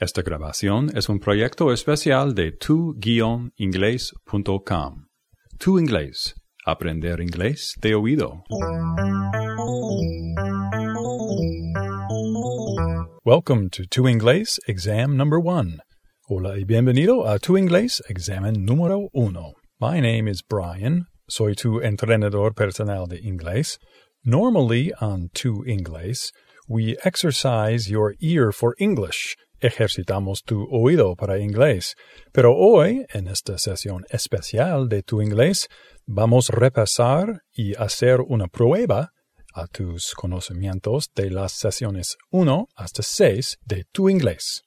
Esta grabación es un proyecto especial de tu-inglés.com. Tu Inglés. Aprender inglés de oído. Welcome to Tu Inglés Exam Number One. Hola y bienvenido a Tu Inglés Examen número uno. My name is Brian. Soy tu entrenador personal de inglés. Normally on Tu Inglés, we exercise your ear for English ejercitamos tu oído para inglés. Pero hoy, en esta sesión especial de tu inglés, vamos a repasar y hacer una prueba a tus conocimientos de las sesiones 1 hasta 6 de tu inglés.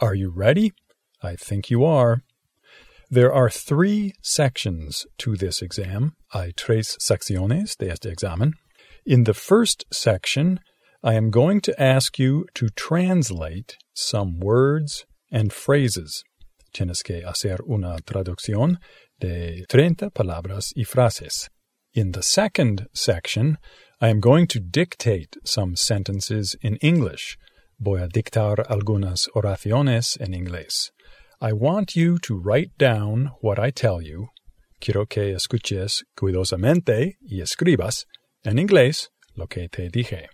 Are you ready? I think you are. There are three sections to this exam. Hay tres secciones de este examen. In the first section, I am going to ask you to translate some words and phrases. Tienes que hacer una traducción de 30 palabras y frases. In the second section, I am going to dictate some sentences in English. Voy a dictar algunas oraciones en inglés. I want you to write down what I tell you. Quiero que escuches cuidadosamente y escribas en inglés lo que te dije.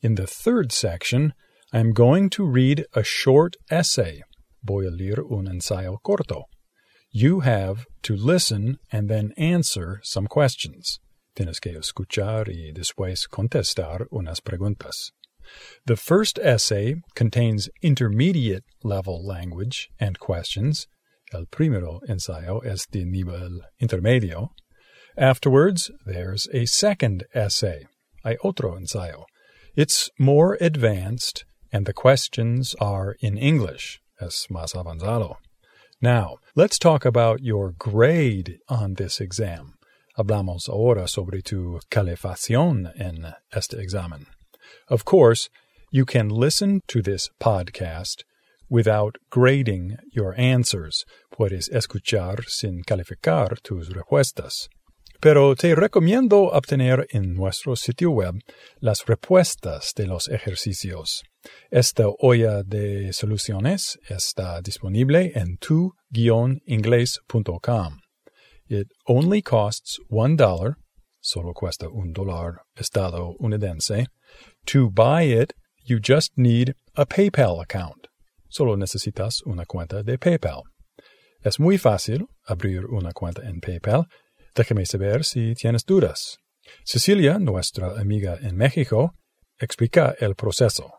In the third section, I am going to read a short essay. Voy a leer un ensayo corto. You have to listen and then answer some questions. Tienes que escuchar y después contestar unas preguntas. The first essay contains intermediate level language and questions. El primero ensayo es de nivel intermedio. Afterwards, there's a second essay. Hay otro ensayo it's more advanced, and the questions are in English, es más avanzado. Now, let's talk about your grade on this exam. Hablamos ahora sobre tu calificación en este examen. Of course, you can listen to this podcast without grading your answers. Puedes escuchar sin calificar tus respuestas. Pero te recomiendo obtener en nuestro sitio web las respuestas de los ejercicios. Esta olla de soluciones está disponible en tu-inglés.com. It only costs one dollar, solo cuesta un dólar estadounidense. To buy it, you just need a PayPal account. Solo necesitas una cuenta de PayPal. Es muy fácil abrir una cuenta en PayPal Déjame saber si tienes dudas. Cecilia, nuestra amiga en México, explica el proceso.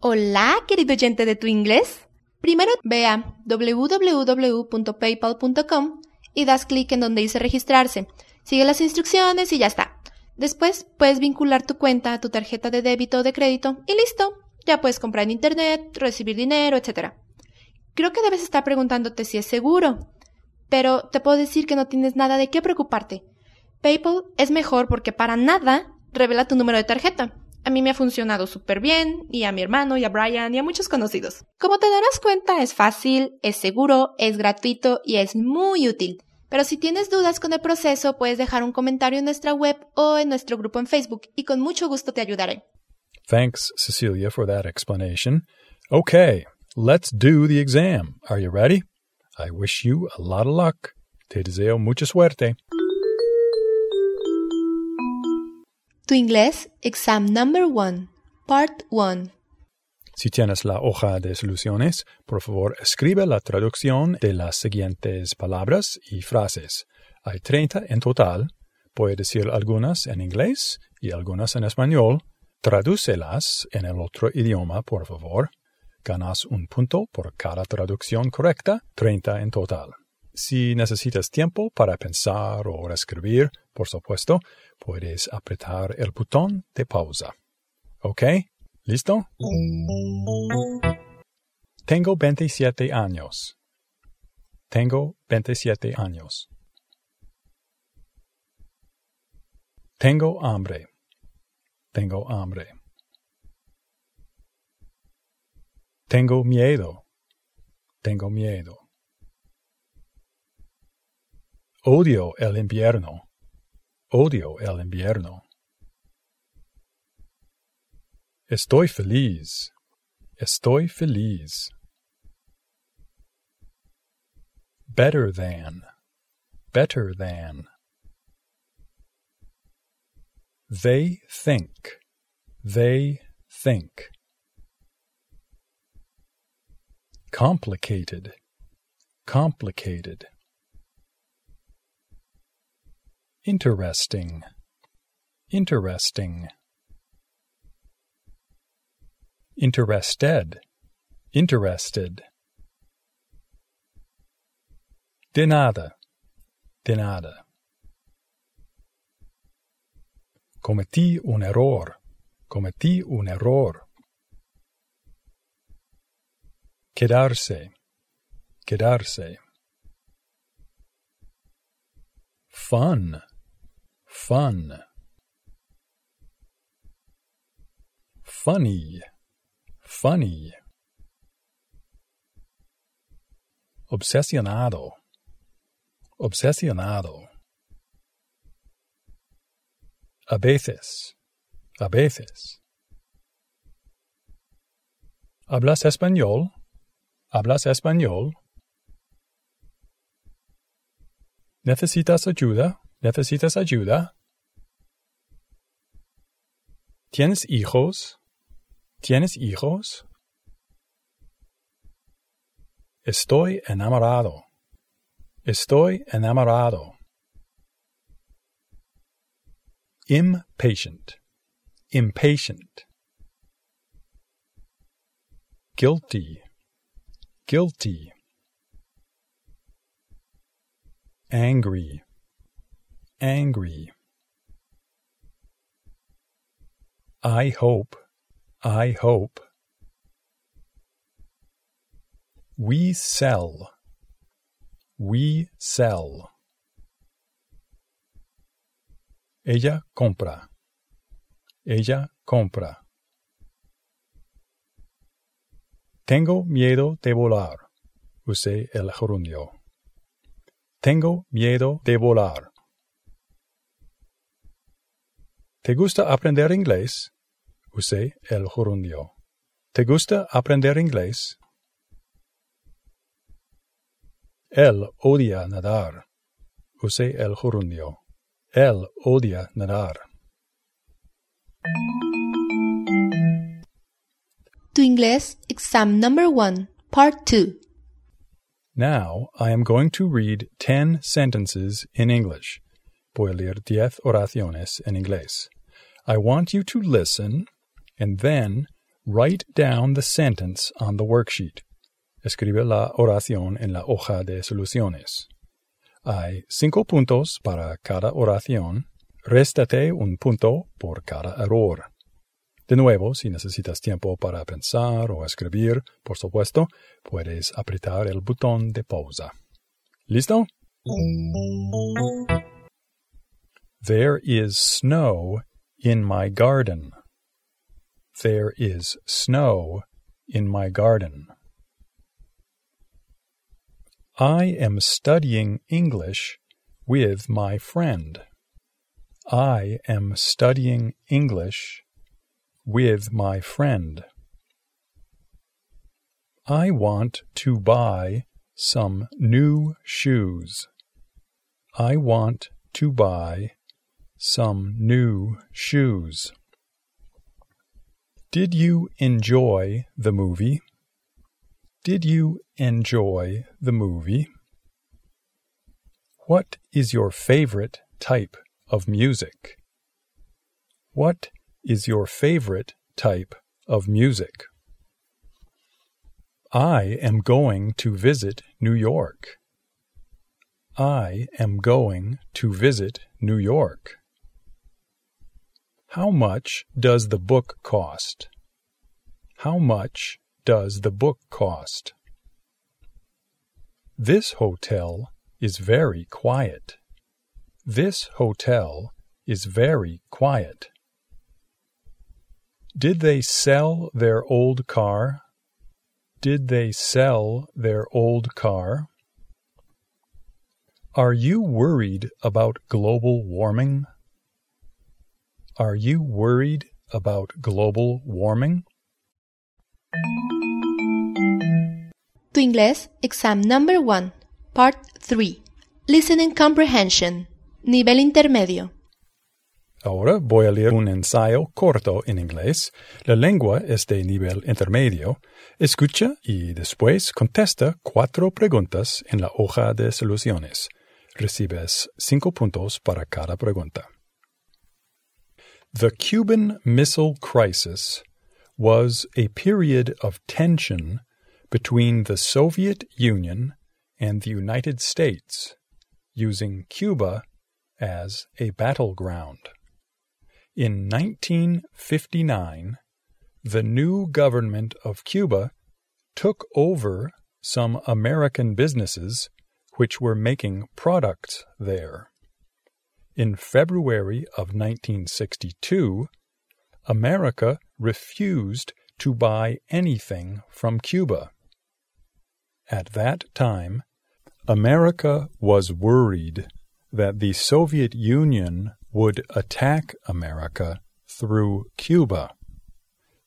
Hola, querido oyente de tu inglés. Primero ve a www.paypal.com y das clic en donde dice registrarse. Sigue las instrucciones y ya está. Después puedes vincular tu cuenta a tu tarjeta de débito o de crédito y listo. Ya puedes comprar en internet, recibir dinero, etc. Creo que debes estar preguntándote si es seguro. Pero te puedo decir que no tienes nada de qué preocuparte. PayPal es mejor porque para nada revela tu número de tarjeta. A mí me ha funcionado súper bien, y a mi hermano, y a Brian, y a muchos conocidos. Como te darás cuenta, es fácil, es seguro, es gratuito y es muy útil. Pero si tienes dudas con el proceso, puedes dejar un comentario en nuestra web o en nuestro grupo en Facebook, y con mucho gusto te ayudaré. Thanks, Cecilia, for that explanation. Okay, let's do the exam. Are you ready? I wish you a lot of luck. Te deseo mucha suerte. Tu inglés, exam number one, part one. Si tienes la hoja de soluciones, por favor escribe la traducción de las siguientes palabras y frases. Hay 30 en total. Puede decir algunas en inglés y algunas en español. Tradúcelas en el otro idioma, por favor. Ganas un punto por cada traducción correcta, 30 en total. Si necesitas tiempo para pensar o escribir, por supuesto, puedes apretar el botón de pausa. ¿Ok? ¿Listo? Tengo 27 años. Tengo 27 años. Tengo hambre. Tengo hambre. Tengo miedo. Tengo miedo. Odio el invierno. Odio el invierno. Estoy feliz. Estoy feliz. Better than. Better than. They think. They think. Complicated, complicated. Interesting, interesting. Interested, interested. De nada, de nada. Cometí un error, cometí un error. Quedarse, quedarse. Fun, fun. Funny, funny. Obsesionado, obsesionado. A veces, a veces. ¿Hablas español? ¿Hablas español? ¿Necesitas ayuda? ¿Necesitas ayuda? ¿Tienes hijos? ¿Tienes hijos? Estoy enamorado. Estoy enamorado. Impatient. Impatient. Guilty. Guilty. Angry. Angry. I hope. I hope. We sell. We sell. Ella compra. Ella compra. Tengo miedo de volar. Usé el gerundio. Tengo miedo de volar. ¿Te gusta aprender inglés? Usé el gerundio. ¿Te gusta aprender inglés? Él odia nadar. Usé el gerundio. Él odia nadar. Tu inglés, exam number one, part two. Now I am going to read ten sentences in English. Voy a leer diez oraciones en inglés. I want you to listen and then write down the sentence on the worksheet. Escribe la oración en la hoja de soluciones. Hay cinco puntos para cada oración. Réstate un punto por cada error. De nuevo, si necesitas tiempo para pensar o escribir, por supuesto, puedes apretar el botón de pausa. ¿Listo? There is snow in my garden. There is snow in my garden. I am studying English with my friend. I am studying English with my friend. I want to buy some new shoes. I want to buy some new shoes. Did you enjoy the movie? Did you enjoy the movie? What is your favorite type of music? What is your favorite type of music? I am going to visit New York. I am going to visit New York. How much does the book cost? How much does the book cost? This hotel is very quiet. This hotel is very quiet. Did they sell their old car? Did they sell their old car? Are you worried about global warming? Are you worried about global warming? Tu Inglés, exam number one, Part 3. Listening Comprehension. Nivel intermedio. Ahora voy a leer un ensayo corto en inglés. La lengua es de nivel intermedio. Escucha y después contesta cuatro preguntas en la hoja de soluciones. Recibes cinco puntos para cada pregunta. The Cuban Missile Crisis was a period of tension between the Soviet Union and the United States, using Cuba as a battleground. In 1959, the new government of Cuba took over some American businesses which were making products there. In February of 1962, America refused to buy anything from Cuba. At that time, America was worried that the Soviet Union would attack America through Cuba.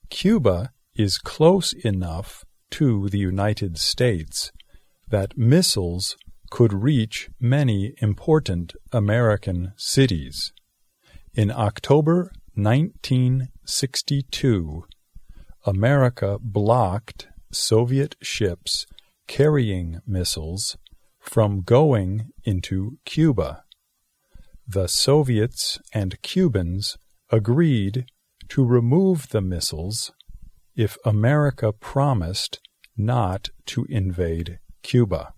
Cuba is close enough to the United States that missiles could reach many important American cities. In October 1962, America blocked Soviet ships carrying missiles from going into Cuba. The Soviets and Cubans agreed to remove the missiles if America promised not to invade Cuba.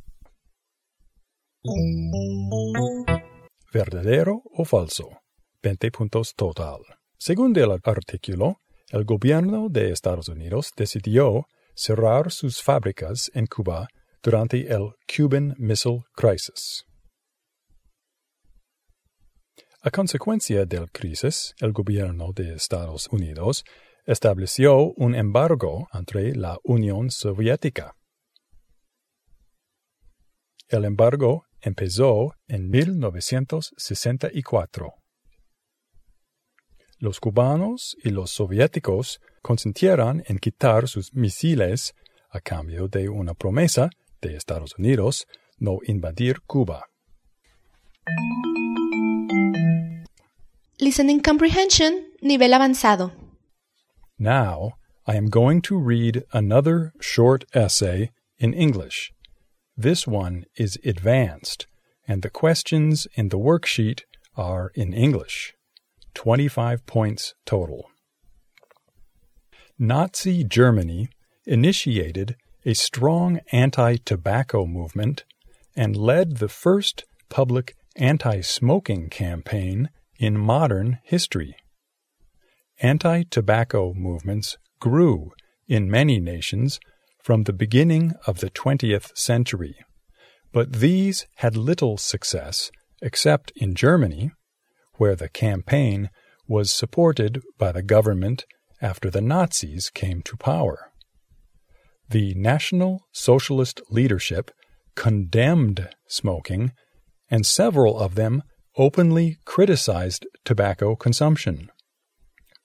¿Verdadero o falso? 20 puntos total. Según el artículo, el gobierno de Estados Unidos decidió cerrar sus fábricas en Cuba durante el Cuban Missile Crisis. A consecuencia del crisis, el gobierno de Estados Unidos estableció un embargo entre la Unión Soviética. El embargo empezó en 1964. Los cubanos y los soviéticos consintieron en quitar sus misiles a cambio de una promesa de Estados Unidos no invadir Cuba. Listening Comprehension, nivel avanzado. Now, I am going to read another short essay in English. This one is advanced, and the questions in the worksheet are in English. 25 points total. Nazi Germany initiated a strong anti tobacco movement and led the first public anti smoking campaign in modern history. Anti tobacco movements grew in many nations from the beginning of the 20th century, but these had little success except in Germany, where the campaign was supported by the government after the Nazis came to power. The National Socialist leadership condemned smoking, and several of them openly criticized tobacco consumption.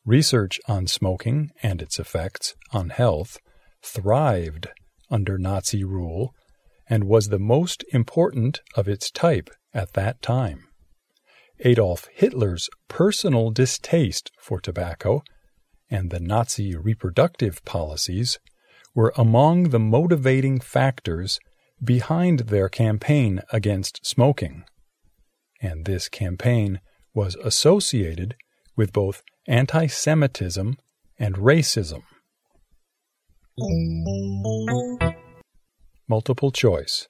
Research on smoking and its effects on health thrived under Nazi rule and was the most important of its type at that time. Adolf Hitler's personal distaste for tobacco and the Nazi reproductive policies were among the motivating factors behind their campaign against smoking. And this campaign was associated with both anti Semitism and racism. Multiple choice.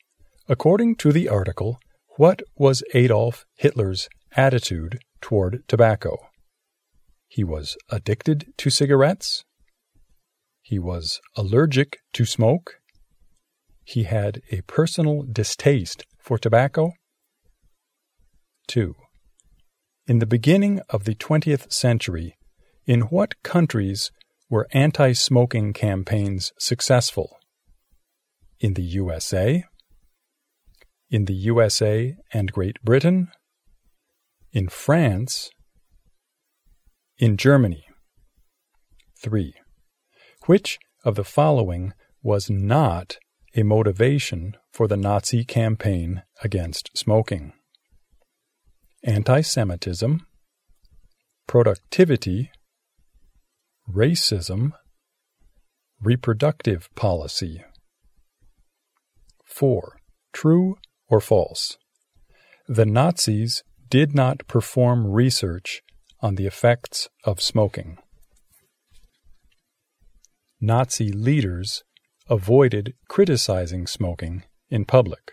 According to the article, what was Adolf Hitler's attitude toward tobacco? He was addicted to cigarettes. He was allergic to smoke. He had a personal distaste for tobacco. 2. In the beginning of the 20th century, in what countries were anti smoking campaigns successful? In the USA, in the USA and Great Britain, in France, in Germany. 3. Which of the following was not a motivation for the Nazi campaign against smoking. Anti Semitism, productivity, racism, reproductive policy. 4. True or false? The Nazis did not perform research on the effects of smoking. Nazi leaders avoided criticizing smoking in public.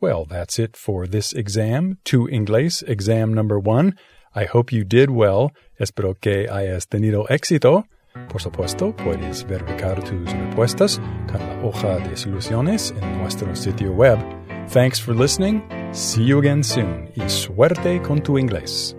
Well, that's it for this exam, Tu Inglés, exam number one. I hope you did well. Espero que hayas tenido éxito. Por supuesto, puedes verificar tus respuestas con la hoja de soluciones en nuestro sitio web. Thanks for listening. See you again soon. Y suerte con tu inglés.